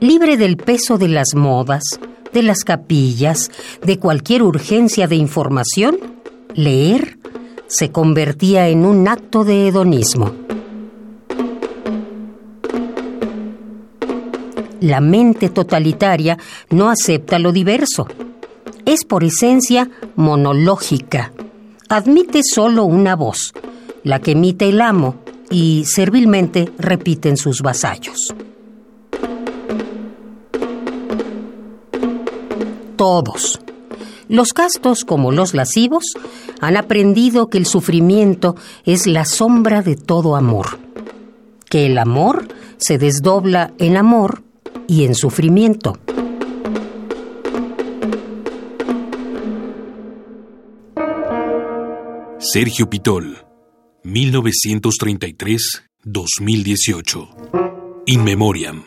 libre del peso de las modas, de las capillas, de cualquier urgencia de información, leer se convertía en un acto de hedonismo. La mente totalitaria no acepta lo diverso. Es por esencia monológica. Admite solo una voz, la que emite el amo, y servilmente repiten sus vasallos. Todos, los castos como los lascivos, han aprendido que el sufrimiento es la sombra de todo amor, que el amor se desdobla en amor y en sufrimiento. Sergio Pitol, 1933-2018. In Memoriam.